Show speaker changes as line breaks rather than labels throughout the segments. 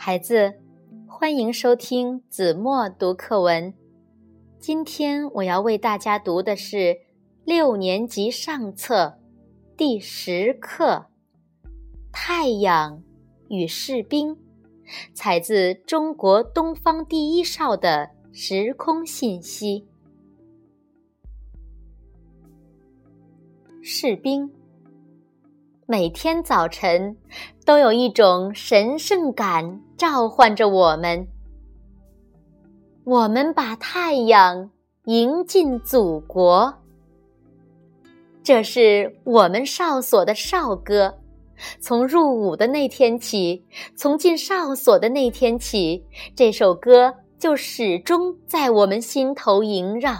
孩子，欢迎收听子墨读课文。今天我要为大家读的是六年级上册第十课《太阳与士兵》，采自中国东方第一少的时空信息。士兵。每天早晨，都有一种神圣感召唤着我们。我们把太阳迎进祖国，这是我们哨所的哨歌。从入伍的那天起，从进哨所的那天起，这首歌就始终在我们心头萦绕，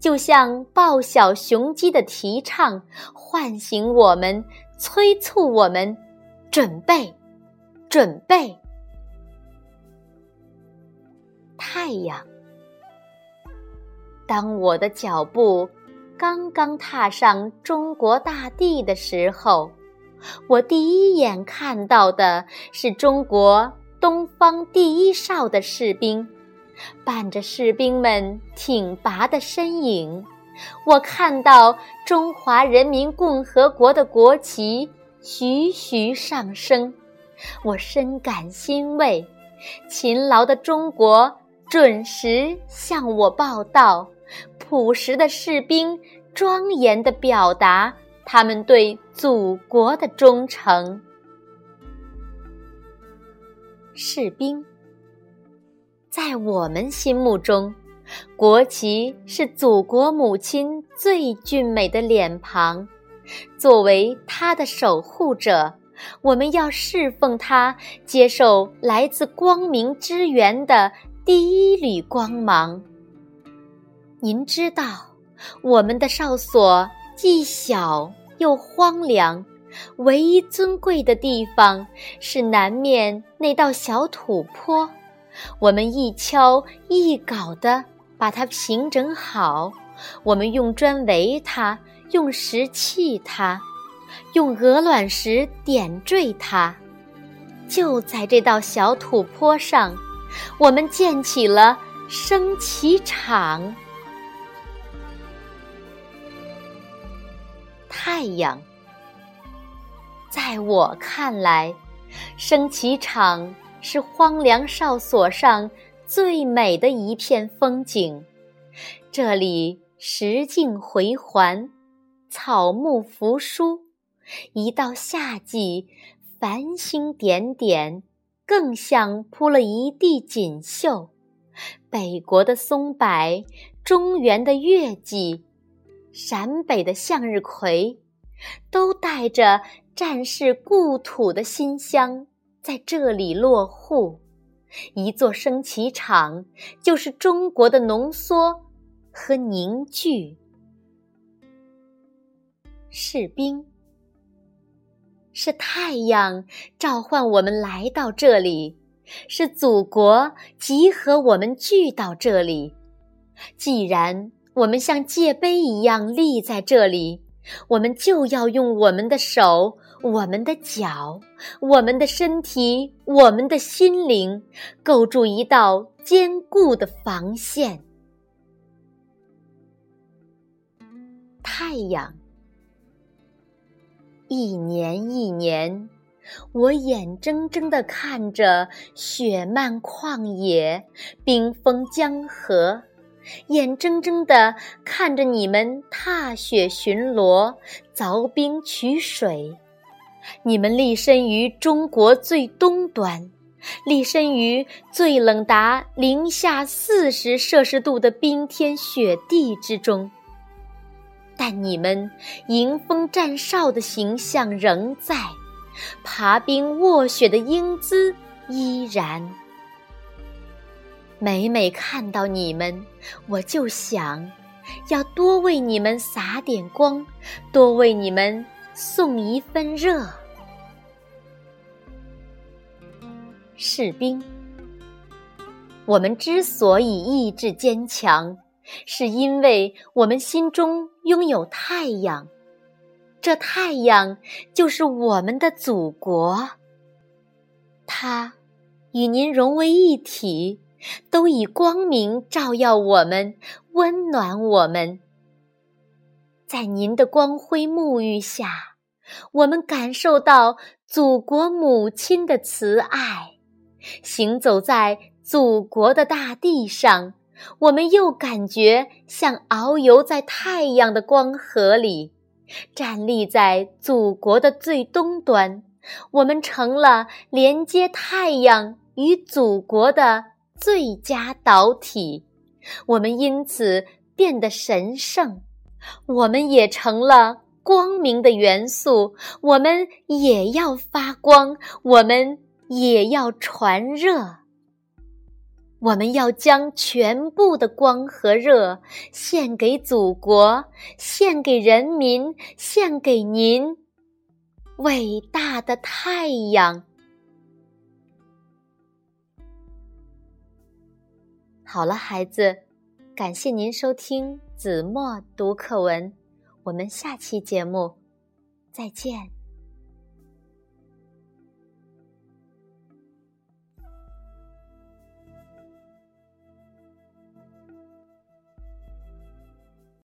就像报晓雄鸡的啼唱，唤醒我们。催促我们准备，准备。太阳，当我的脚步刚刚踏上中国大地的时候，我第一眼看到的是中国东方第一哨的士兵，伴着士兵们挺拔的身影。我看到中华人民共和国的国旗徐徐上升，我深感欣慰。勤劳的中国准时向我报道，朴实的士兵庄严地表达他们对祖国的忠诚。士兵，在我们心目中。国旗是祖国母亲最俊美的脸庞，作为她的守护者，我们要侍奉她，接受来自光明之源的第一缕光芒。您知道，我们的哨所既小又荒凉，唯一尊贵的地方是南面那道小土坡，我们一锹一镐的。把它平整好，我们用砖围它，用石砌它，用鹅卵石点缀它。就在这道小土坡上，我们建起了升旗场。太阳，在我看来，升旗场是荒凉哨所上。最美的一片风景，这里石径回环，草木扶疏。一到夏季，繁星点点，更像铺了一地锦绣。北国的松柏，中原的月季，陕北的向日葵，都带着战士故土的馨香，在这里落户。一座升旗场，就是中国的浓缩和凝聚。士兵，是太阳召唤我们来到这里，是祖国集合我们聚到这里。既然我们像界碑一样立在这里，我们就要用我们的手。我们的脚，我们的身体，我们的心灵，构筑一道坚固的防线。太阳，一年一年，我眼睁睁地看着雪漫旷野，冰封江河，眼睁睁地看着你们踏雪巡逻，凿冰取水。你们立身于中国最东端，立身于最冷达零下四十摄氏度的冰天雪地之中，但你们迎风站哨的形象仍在，爬冰卧雪的英姿依然。每每看到你们，我就想，要多为你们洒点光，多为你们。送一份热，士兵。我们之所以意志坚强，是因为我们心中拥有太阳。这太阳就是我们的祖国，它与您融为一体，都以光明照耀我们，温暖我们。在您的光辉沐浴下，我们感受到祖国母亲的慈爱。行走在祖国的大地上，我们又感觉像遨游在太阳的光河里。站立在祖国的最东端，我们成了连接太阳与祖国的最佳导体。我们因此变得神圣，我们也成了光明的元素。我们也要发光，我们也要传热。我们要将全部的光和热献给祖国，献给人民，献给您，伟大的太阳。好了，孩子，感谢您收听子墨读课文，我们下期节目再见。